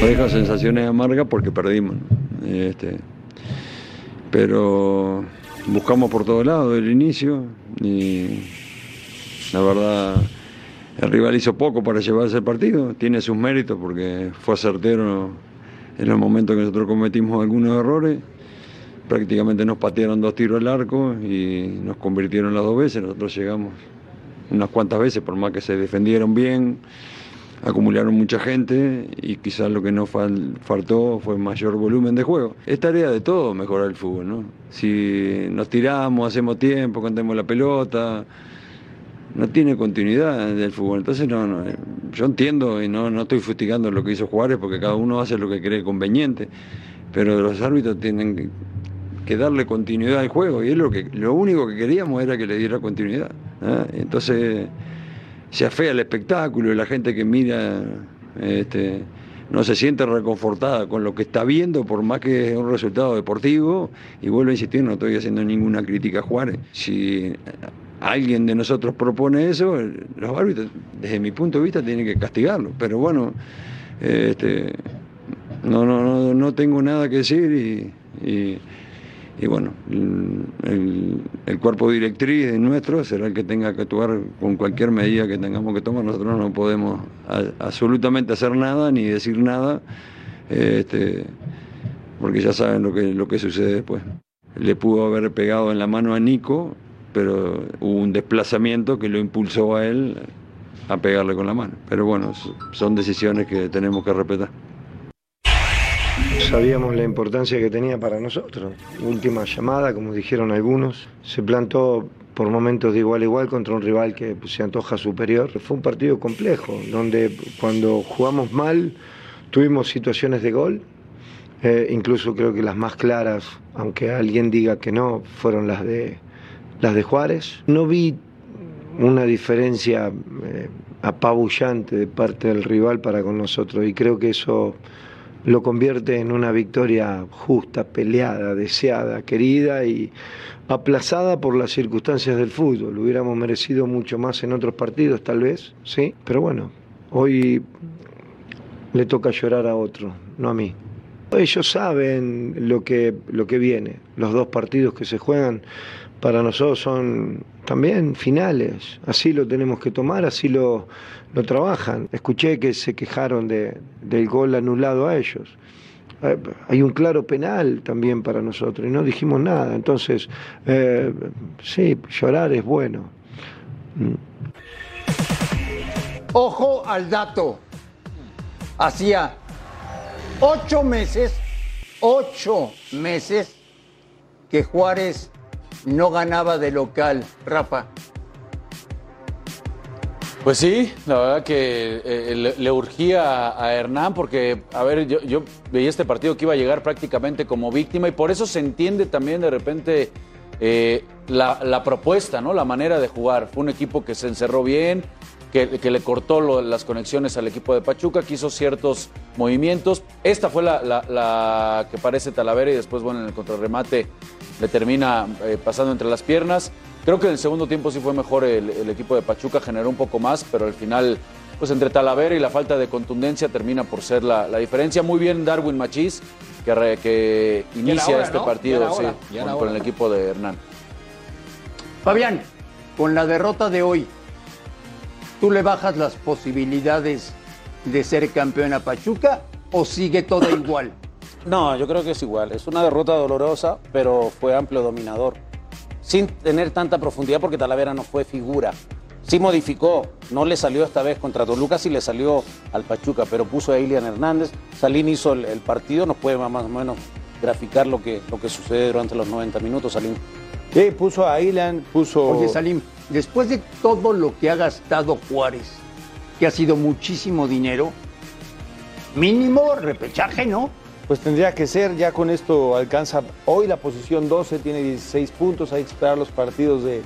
Deja sensaciones amargas porque perdimos. Este, pero buscamos por todos lados el inicio y la verdad el rival hizo poco para llevarse el partido. Tiene sus méritos porque fue certero en los momentos que nosotros cometimos algunos errores. Prácticamente nos patearon dos tiros al arco y nos convirtieron las dos veces. Nosotros llegamos unas cuantas veces, por más que se defendieron bien, acumularon mucha gente y quizás lo que nos fal- faltó fue mayor volumen de juego. Es tarea de todo mejorar el fútbol, ¿no? Si nos tiramos, hacemos tiempo, contemos la pelota, no tiene continuidad del fútbol. Entonces, no, no, eh, yo entiendo y no, no estoy fustigando lo que hizo Juárez porque cada uno hace lo que cree conveniente, pero los árbitros tienen que, darle continuidad al juego y es lo, que, lo único que queríamos era que le diera continuidad. ¿ah? Entonces, se afea el espectáculo y la gente que mira este, no se siente reconfortada con lo que está viendo, por más que es un resultado deportivo. Y vuelvo a insistir, no estoy haciendo ninguna crítica a Juárez. Si alguien de nosotros propone eso, los árbitros, desde mi punto de vista, tienen que castigarlo. Pero bueno, este, no, no, no, no tengo nada que decir y, y- y bueno, el, el- cuerpo directriz nuestro será el que tenga que actuar con cualquier medida que tengamos que tomar. Nosotros no podemos absolutamente hacer nada ni decir nada, este, porque ya saben lo que, lo que sucede después. Le pudo haber pegado en la mano a Nico, pero hubo un desplazamiento que lo impulsó a él a pegarle con la mano. Pero bueno, son decisiones que tenemos que respetar. Sabíamos la importancia que tenía para nosotros. Última llamada, como dijeron algunos, se plantó por momentos de igual a igual contra un rival que se antoja superior. Fue un partido complejo, donde cuando jugamos mal tuvimos situaciones de gol, eh, incluso creo que las más claras, aunque alguien diga que no, fueron las de, las de Juárez. No vi una diferencia eh, apabullante de parte del rival para con nosotros y creo que eso lo convierte en una victoria justa, peleada, deseada, querida y aplazada por las circunstancias del fútbol. Hubiéramos merecido mucho más en otros partidos, tal vez, sí, pero bueno, hoy le toca llorar a otro, no a mí. Ellos saben lo que, lo que viene. Los dos partidos que se juegan para nosotros son también finales. Así lo tenemos que tomar, así lo, lo trabajan. Escuché que se quejaron de, del gol anulado a ellos. Eh, Hay un claro penal también para nosotros y no dijimos nada. Entonces, eh, sí, llorar es bueno. Ojo al dato. Hacía ocho meses, ocho meses que Juárez no ganaba de local, Rafa. Pues sí, la verdad que eh, le, urgía a, a Hernán porque, a ver, yo, yo veía este partido que iba a llegar prácticamente como víctima y por eso se entiende también de repente eh, la, la propuesta, ¿no? La manera de jugar. Fue un equipo que se encerró bien, que, que le cortó lo- las conexiones al equipo de Pachuca, que hizo ciertos movimientos. Esta fue la, la- la que parece Talavera y después, bueno, en el contrarremate le termina eh, pasando entre las piernas. Creo que en el segundo tiempo sí fue mejor el, el equipo de Pachuca, generó un poco más, pero al final, pues entre Talavera y la falta de contundencia termina por ser la, la diferencia. Muy bien Darwin Machís, que, re- que inicia hora, este ¿no? partido sí, con, el equipo de Hernán. Fabián, con la derrota de hoy, ¿tú le bajas las posibilidades de ser campeón a Pachuca o sigue todo igual? No, yo creo que es igual. Es una derrota dolorosa, pero fue amplio dominador. Sin tener tanta profundidad porque Talavera no fue figura. Sí modificó, no le salió esta vez contra Toluca, sí le salió al Pachuca, pero puso a Ilian Hernández. Salín hizo el, el partido, nos puede más o menos graficar lo que, lo que sucede durante los 90 minutos, Salín. Sí, puso a Ilan, puso... Oye, Salim, después de todo lo que ha gastado Juárez, que ha sido muchísimo dinero, mínimo repechaje, ¿no? pues tendría que ser, ya con esto alcanza hoy la posición 12, tiene 16 puntos, hay que esperar los partidos de,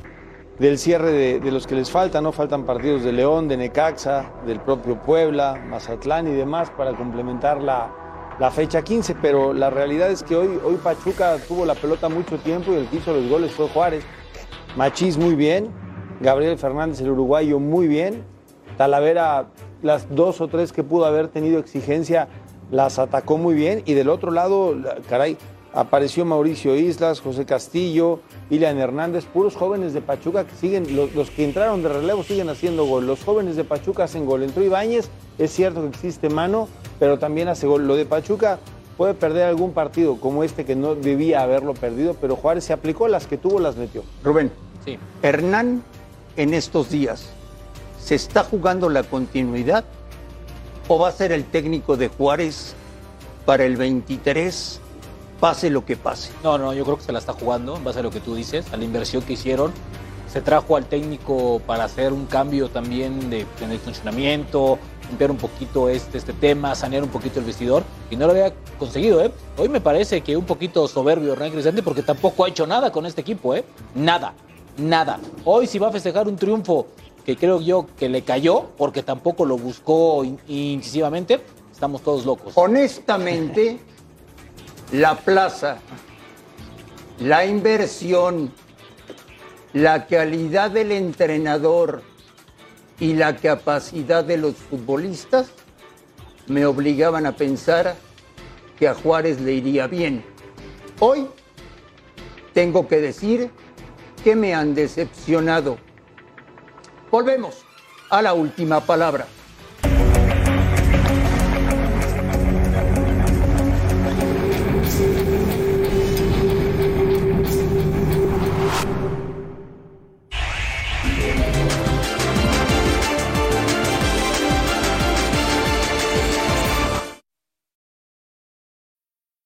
del cierre de, los que les faltan, ¿no? Faltan partidos de León, de Necaxa, del propio Puebla, Mazatlán y demás para complementar la, la fecha 15, pero la realidad es que hoy, hoy Pachuca tuvo la pelota mucho tiempo y el que hizo los goles fue Juárez. Machís muy bien, Gabriel Fernández, el uruguayo, muy bien. Talavera, las dos o tres que pudo haber tenido exigencia, las atacó muy bien. Y del otro lado, la- caray, apareció Mauricio Islas, José Castillo, Ilian Hernández, puros jóvenes de Pachuca que siguen, los, los que entraron de relevo siguen haciendo gol. Los jóvenes de Pachuca hacen gol. Entró Ibáñez, es cierto que existe mano, pero también hace gol. Lo de Pachuca puede perder algún partido como este que no debía haberlo perdido, pero Juárez se aplicó, las que tuvo las metió. Rubén, Sí. Hernán en estos días, ¿se está jugando la continuidad o va a ser el técnico de Juárez para el 23, pase lo que pase? No, no, yo creo que se la está jugando, en base a lo que tú dices, a la inversión que hicieron. Se trajo al técnico para hacer un cambio también de, funcionamiento, limpiar un poquito este, este tema, sanear un poquito el vestidor, y no lo había conseguido, ¿eh? Hoy me parece que un poquito soberbio Hernán Cristante porque tampoco ha hecho nada con este equipo, ¿eh? Nada, nada. Hoy si va a festejar un triunfo que creo yo que le cayó, porque tampoco lo buscó in- incisivamente, estamos todos locos. Honestamente, la plaza, la inversión, la calidad del entrenador y la capacidad de los futbolistas me obligaban a pensar que a Juárez le iría bien. Hoy tengo que decir que me han decepcionado. Volvemos a la última palabra.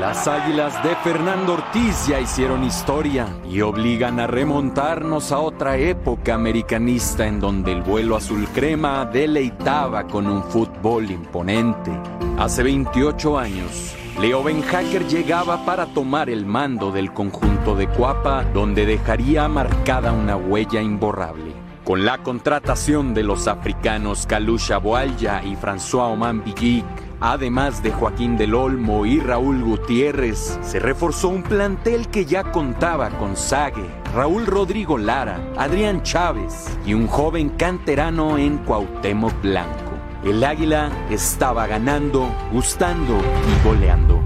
Las águilas de Fernando Ortiz ya hicieron historia y obligan a remontarnos a otra época americanista en donde el vuelo azul crema deleitaba con un fútbol imponente. Hace 28 años, Leo Benhacker llegaba para tomar el mando del conjunto de Cuapa, donde dejaría marcada una huella imborrable. Con la contratación de los africanos Kalusha Boalya y François Oman Villic, además de Joaquín del Olmo y Raúl Gutiérrez, se reforzó un plantel que ya contaba con Sague, Raúl Rodrigo Lara, Adrián Chávez y un joven canterano en Cuauhtémoc Blanco. El Águila estaba ganando, gustando y goleando.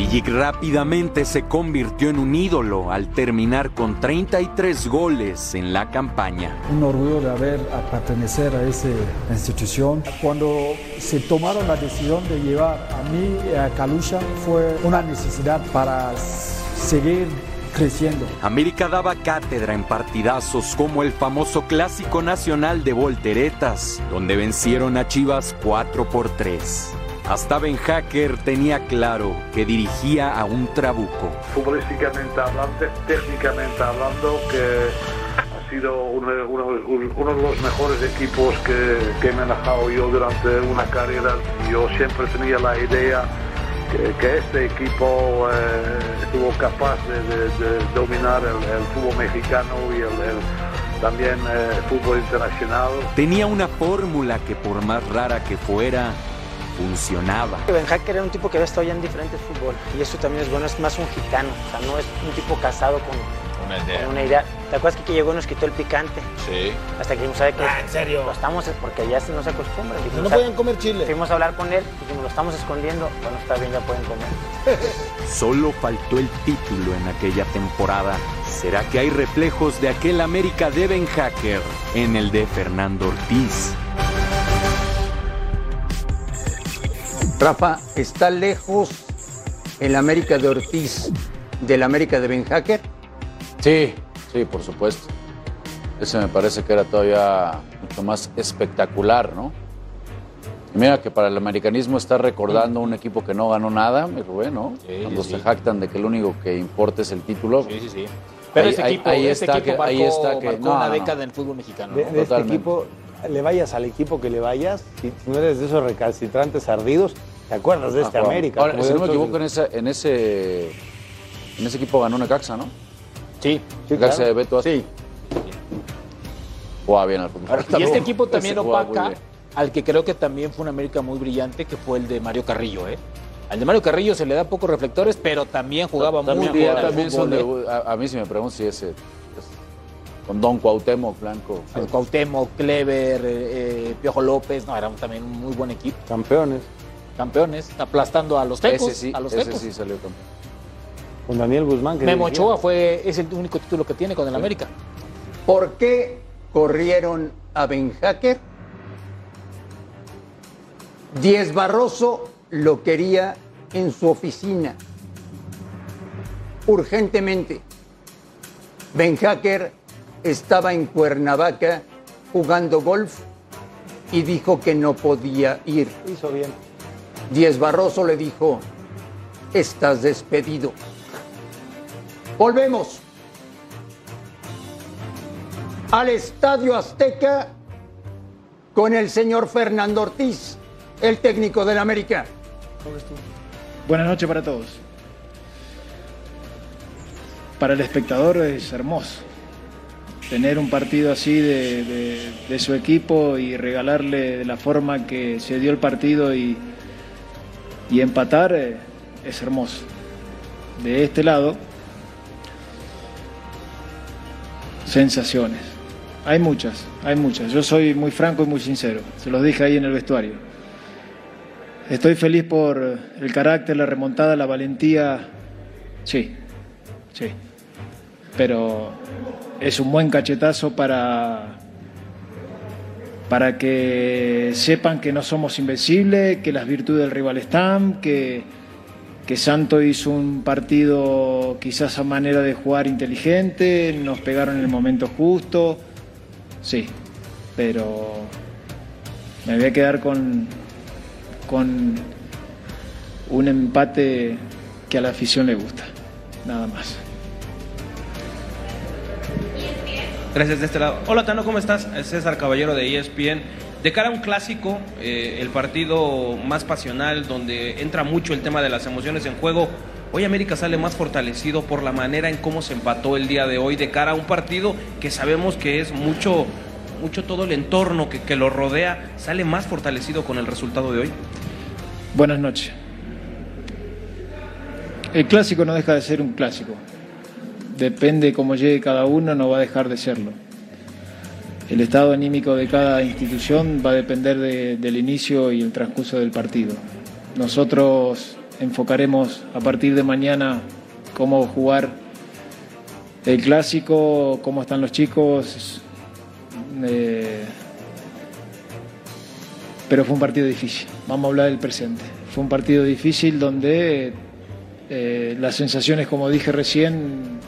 Villic rápidamente se convirtió en un ídolo al terminar con 33 goles en la campaña. un orgullo de haber a pertenecer a esa institución. Cuando se tomaron la decisión de llevar a mí a Kalusha fue una necesidad para seguir creciendo. América daba cátedra en partidazos como el famoso Clásico Nacional de Volteretas, donde vencieron a Chivas 4 por 3. Hasta Ben Hacker tenía claro que dirigía a un trabuco. futbolísticamente hablando, técnicamente hablando, que ha sido uno, uno- uno de los mejores equipos que, que he manejado yo durante una carrera. Yo siempre tenía la idea que, que este equipo eh, estuvo capaz de, de- de dominar el, el fútbol mexicano y el, el- también eh, fútbol internacional. Tenía una fórmula que por más rara que fuera, funcionaba. Ben Hacker era un tipo que había estado ya en diferentes fútbol y eso también es bueno, es más un gitano, o sea, no es un tipo casado con, Una idea. Con una idea. ¿Te acuerdas que, que llegó y nos quitó el picante? Sí. Hasta que dijimos, ¿sabe qué? Ah, ¿en serio? Lo estamos, porque ya se nos acostumbra. Dijimos, No "¿Sabe?". podían comer chile. Fuimos a hablar con él, dijimos, lo estamos escondiendo. Bueno, está bien, ya pueden comer. Solo faltó el título en aquella temporada. ¿Será que hay reflejos de aquel América de Ben Hacker en el de Fernando Ortiz? Rafa, ¿está lejos el América de Ortiz del América de Ben Hacker? Sí, sí, por supuesto. Ese me parece que era todavía mucho más espectacular, ¿no? Y mira que para el americanismo está recordando un equipo que no ganó nada, mi Rubén, ¿no? Cuando sí, se sí. jactan de que lo único que importa es el título. Sí, sí, sí. Pero Ahí- ese equipo, ahí ese está equipo que- ahí marcó, está que- marcó no, una no. década en el fútbol mexicano. De, ¿no? de este Totalmente. equipo, le vayas al equipo que le vayas, si no eres de esos recalcitrantes ardidos, ¿te acuerdas de este Ah, América? Ahora, si no me otros- equivoco, en, esa, en, ese, en ese equipo ganó Necaxa, ¿no? Sí. Necaxa claro. de Beto. Sí. Jugaba bien al fútbol. Y este equipo también Ese opaca al que creo que también fue una América muy brillante, que fue el de Mario Carrillo, ¿eh? Al de Mario Carrillo se le da pocos reflectores, pero también jugaba También, muy bien. jugaba- al también fútbol, son ¿eh? de, a, a mí si me pregunto si ese es con Don Cuauhtémoc Blanco. El Cuauhtémoc, Clever, eh, eh, Piojo López, no, era también un muy buen equipo. Campeones. Campeones, aplastando a los tecos. Ese sí, a los ese tecos. sí salió campeón. Con Daniel Guzmán. que Memo. Ochoa fue, es el único título que tiene con el América. ¿Por qué corrieron a Ben Hacker? Diez Barroso lo quería en su oficina. Urgentemente. Ben Hacker estaba en Cuernavaca jugando golf y dijo que no podía ir. Hizo bien. Diez Barroso le dijo, estás despedido. Volvemos al Estadio Azteca con el señor Fernando Ortiz, el técnico del América. Buenas noches para todos. Para el espectador es hermoso tener un partido así de, su equipo y regalarle de la forma que se dio el partido y, y empatar eh, es hermoso. De este lado, sensaciones. Hay muchas, hay muchas. Yo soy muy franco y muy sincero. Se los dije ahí en el vestuario. Estoy feliz por el carácter, la remontada, la valentía. Sí, sí. Pero es un buen cachetazo para, para que sepan que no somos invencibles, que las virtudes del rival están, que, que Santo hizo un partido quizás a manera de jugar inteligente, nos pegaron en el momento justo. Sí, pero me voy a quedar con, con un empate que a la afición le gusta. Nada más. Gracias de este lado. Hola Tano, ¿cómo estás? César Caballero de ESPN. De cara a un clásico, eh, el partido más pasional, donde entra mucho el tema de las emociones en juego, hoy América sale más fortalecido por la manera en cómo se empató el día de hoy, de cara a un partido que sabemos que es mucho, mucho todo el entorno que, que lo rodea, sale más fortalecido con el resultado de hoy. Buenas noches. El clásico no deja de ser un clásico. Depende cómo llegue cada uno, no va a dejar de serlo. El estado anímico de cada institución va a depender de- del inicio y el transcurso del partido. Nosotros enfocaremos a partir de mañana cómo jugar el clásico, cómo están los chicos. eh, pero fue un partido difícil. Vamos a hablar del presente. Fue un partido difícil donde eh, las sensaciones, como dije recién,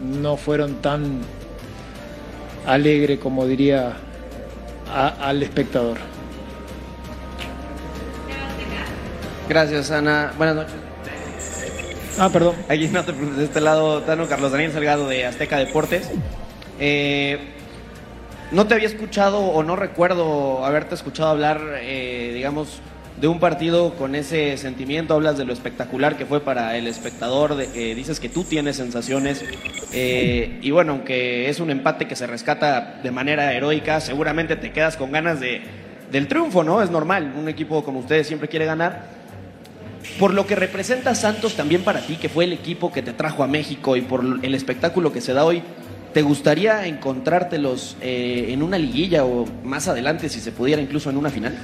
no fueron tan alegre como diría a- al espectador. Gracias, Ana. Buenas noches. Ah, perdón. Aquí no te de este lado, Tano Carlos Daniel Salgado de Azteca Deportes. Eh, no te había escuchado o no recuerdo haberte escuchado hablar, eh, digamos, de un partido con ese sentimiento. Hablas de lo espectacular que fue para el espectador. de- eh, dices que tú tienes sensaciones. eh, y bueno, aunque es un empate que se rescata de manera heroica, seguramente te quedas con ganas de, del triunfo, ¿no? Es normal. Un equipo como ustedes siempre quiere ganar. por lo que representa Santos también para ti, que fue el equipo que te trajo a México y por el espectáculo que se da hoy, ¿te gustaría encontrártelos eh, en una liguilla o más adelante, si se pudiera, incluso en una final?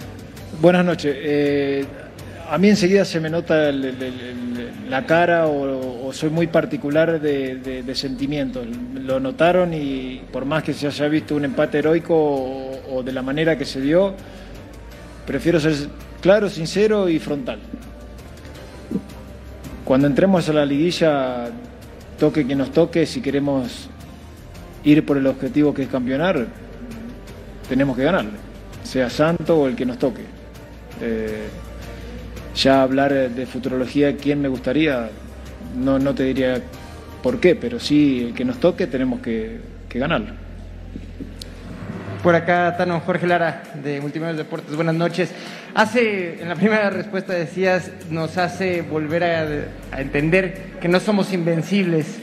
Buenas noches. Eh, a mí enseguida se me nota la cara o, soy muy particular de, de- sentimientos. Lo notaron y por más que se haya visto un empate heroico o, o de la manera que se dio, prefiero ser claro, sincero y frontal. Cuando entremos a la liguilla, toque quien nos toque, si queremos ir por el objetivo que es campeonar, tenemos que ganarle, sea Santo o el que nos toque. Eh, ya hablar de futurología, quién me gustaría, no, no te diría por qué, pero sí el que nos toque tenemos que, que ganarlo. Por acá, Tano Jorge Lara, de Multimedios Deportes. Buenas noches. Hace, en la primera respuesta decías, nos hace volver a, a entender que no somos invencibles.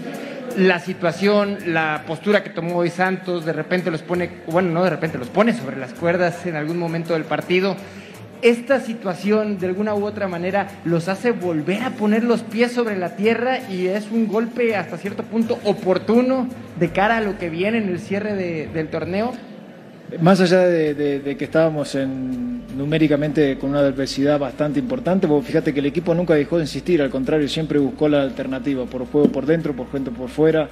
La situación, la postura que tomó hoy Santos, de repente los pone, bueno, no de repente, los pone sobre las cuerdas en algún momento del partido. Esta situación, de alguna u otra manera, los hace volver a poner los pies sobre la tierra y es un golpe hasta cierto punto oportuno de cara a lo que viene en el cierre de- del torneo. Más allá de, que estábamos en, numéricamente con una adversidad bastante importante, porque fíjate que el equipo nunca dejó de insistir, al contrario, siempre buscó la alternativa, por juego por dentro, por gente por fuera.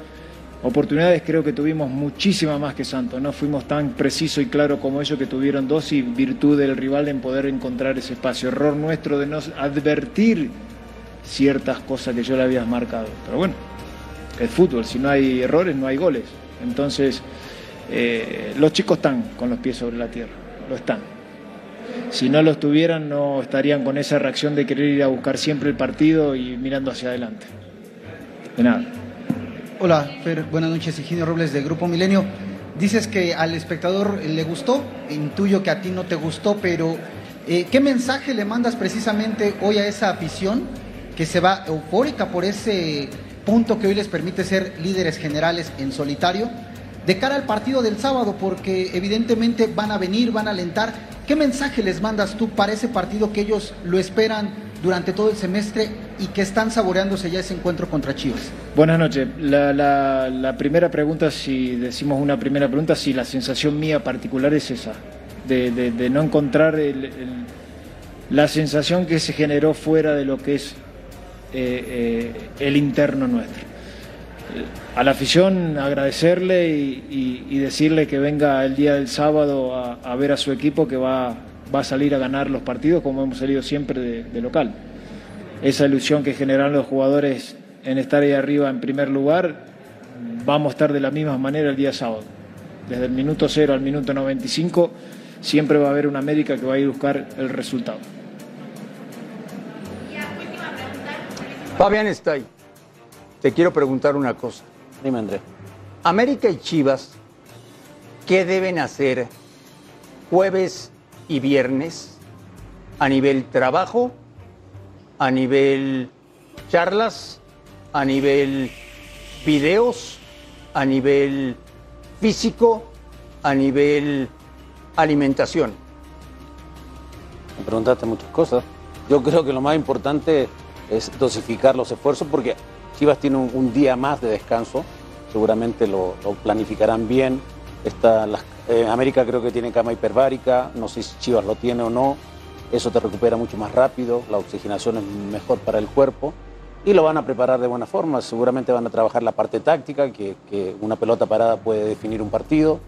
Oportunidades creo que tuvimos muchísimas más que Santos, no fuimos tan preciso y claro como ellos que tuvieron dos y virtud del rival en poder encontrar ese espacio. Error nuestro de no advertir ciertas cosas que yo le había marcado. Pero bueno, el fútbol, si no hay errores, no hay goles. Entonces, eh, los chicos están con los pies sobre la tierra, lo están. Si no los tuvieran, no estarían con esa reacción de querer ir a buscar siempre el partido y mirando hacia adelante. De nada. Hola, Fer, buenas noches, Higinio Robles de Grupo Milenio. Dices que al espectador le gustó, intuyo que a ti no te gustó, pero eh, ¿qué mensaje le mandas precisamente hoy a esa afición que se va eufórica por ese punto que hoy les permite ser líderes generales en solitario? De cara al partido del sábado, porque evidentemente van a venir, van a alentar. ¿Qué mensaje les mandas tú para ese partido que ellos lo esperan durante todo el semestre y que están saboreándose ya ese encuentro contra Chivas? Buenas noches. La, primera pregunta, si decimos una primera pregunta, si la sensación mía particular es esa, de, no encontrar la sensación que se generó fuera de lo que es eh, eh, el interno nuestro. A la afición agradecerle y decirle que venga el día del sábado a, a ver a su equipo que va, va a salir a ganar los partidos como hemos salido siempre de, de local. Esa ilusión que generan los jugadores en estar ahí arriba en primer lugar, vamos a estar de la misma manera el día sábado. Desde el minuto 0 al minuto 95 siempre va a haber una América que va a ir a buscar el resultado. Fabián está ahí. Te quiero preguntar una cosa. Dime, André. América y Chivas, ¿qué deben hacer jueves y viernes a nivel trabajo, a nivel charlas, a nivel videos, a nivel físico, a nivel alimentación? Me preguntaste muchas cosas. Yo creo que lo más importante es dosificar los esfuerzos porque Chivas tiene un, un día más de descanso, seguramente lo, planificarán bien. Está las- eh, América creo que tiene cama hiperbárica, no sé si Chivas lo tiene o no, eso te recupera mucho más rápido, la oxigenación es mejor para el cuerpo y lo van a preparar de buena forma, seguramente van a trabajar la parte táctica, que, una pelota parada puede definir un partido,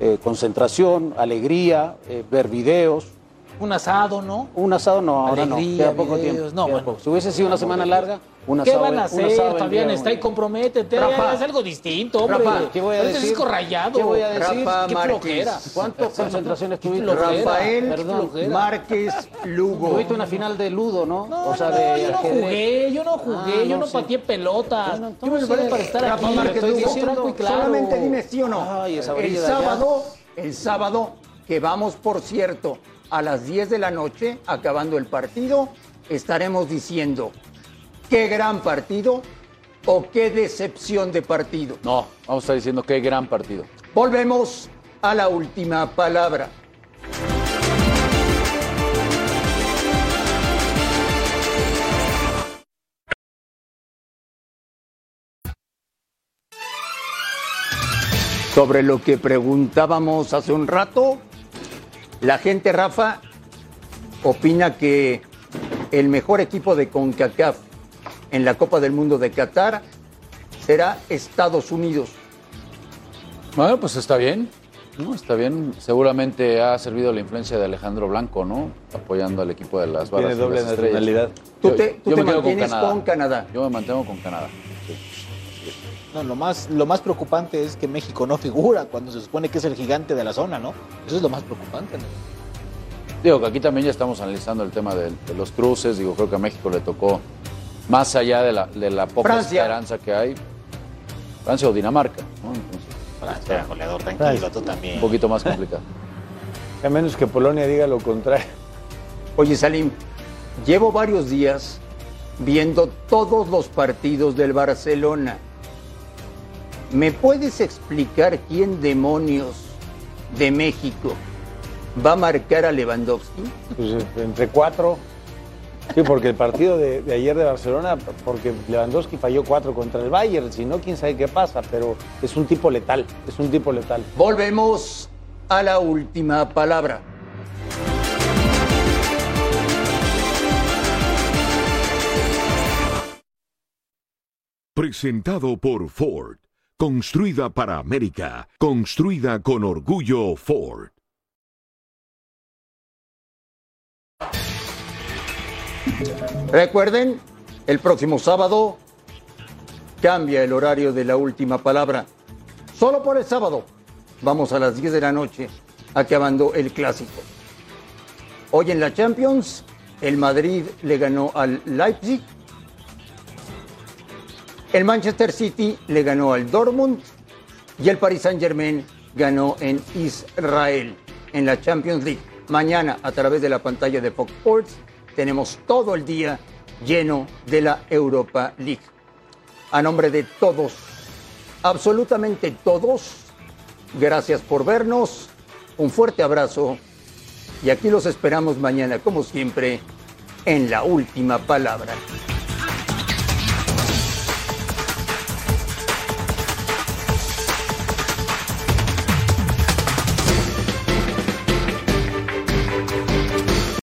eh, concentración, alegría, eh, ver videos, Un asado, ¿no? un asado no, ahora no. Queda poco videos, tiempo. no, queda bueno. poco. Si hubiese sido una semana larga, un ¿Qué asado. van a hacer, asado Fabián? Está ahí, comprométete. Rafa, es algo distinto, hombre. Rafa, ¿qué voy a decir? disco rayado. ¿Qué voy a decir? Rafa Qué flojera. ¿Cuántas concentraciones Qué tuviste? Rafael Perdón. Márquez Lugo. Tuviste una final de Ludo, ¿no? No, o sea, no, de yo no jugué, yo no jugué, Ah, yo no, sí. pateé pelotas. yo me preparé para estar Rafa aquí. Márquez Lugo, diciendo claro. Solamente dime sí o no. Ay, esa el sábado, el sábado, que vamos, por cierto, a las 10 de la noche, acabando el partido, estaremos diciendo, qué gran partido o qué decepción de partido. No, vamos a estar diciendo qué gran partido. Volvemos a la última palabra. Sobre lo que preguntábamos hace un rato, la gente, Rafa, opina que el mejor equipo de CONCACAF en la Copa del Mundo de Qatar será Estados Unidos. Bueno, pues está bien. ¿no? Está bien. Seguramente ha servido la influencia de Alejandro Blanco, ¿no? Apoyando al equipo de las barras. Tiene doble las estrellas. nacionalidad. Tú Yo- te, tú yo te me quedo mantienes con Canadá. Yo me mantengo con Canadá. No, lo más, lo más preocupante es que México no figura cuando se supone que es el gigante de la zona, ¿no? Eso es lo más preocupante. ¿no? Digo que aquí también ya estamos analizando el tema de, de los cruces. Digo, creo que a México le tocó, más allá de la, de la poca Francia. esperanza que hay, Francia o Dinamarca. ¿no? Entonces, Francia, goleador, tranquilo, tú también. un poquito más complicado. A menos que Polonia diga lo contrario. Oye, Salim, llevo varios días viendo todos los partidos del Barcelona. ¿Me puedes explicar quién demonios de México va a marcar a Lewandowski? Pues, eh, entre cuatro. Sí, porque el partido de, de ayer de Barcelona, porque Lewandowski falló cuatro contra el Bayern, si no, quién sabe qué pasa, pero es un tipo letal, es un tipo letal. Volvemos a la última palabra. Presentado por Ford. Construida para América. Construida con orgullo Ford. Recuerden, el próximo sábado cambia el horario de la última palabra. Solo por el sábado. Vamos a las 10 de la noche, acabando el clásico. Hoy en la Champions, el Madrid le ganó al Leipzig. El Manchester City le ganó al Dortmund. Y el Paris Saint Germain ganó en Israel, en la Champions League. Mañana, a través de la pantalla de Fox Sports, tenemos todo el día lleno de la Europa League. A nombre de todos, absolutamente todos, gracias por vernos, un fuerte abrazo y aquí los esperamos mañana, como siempre, en la última palabra.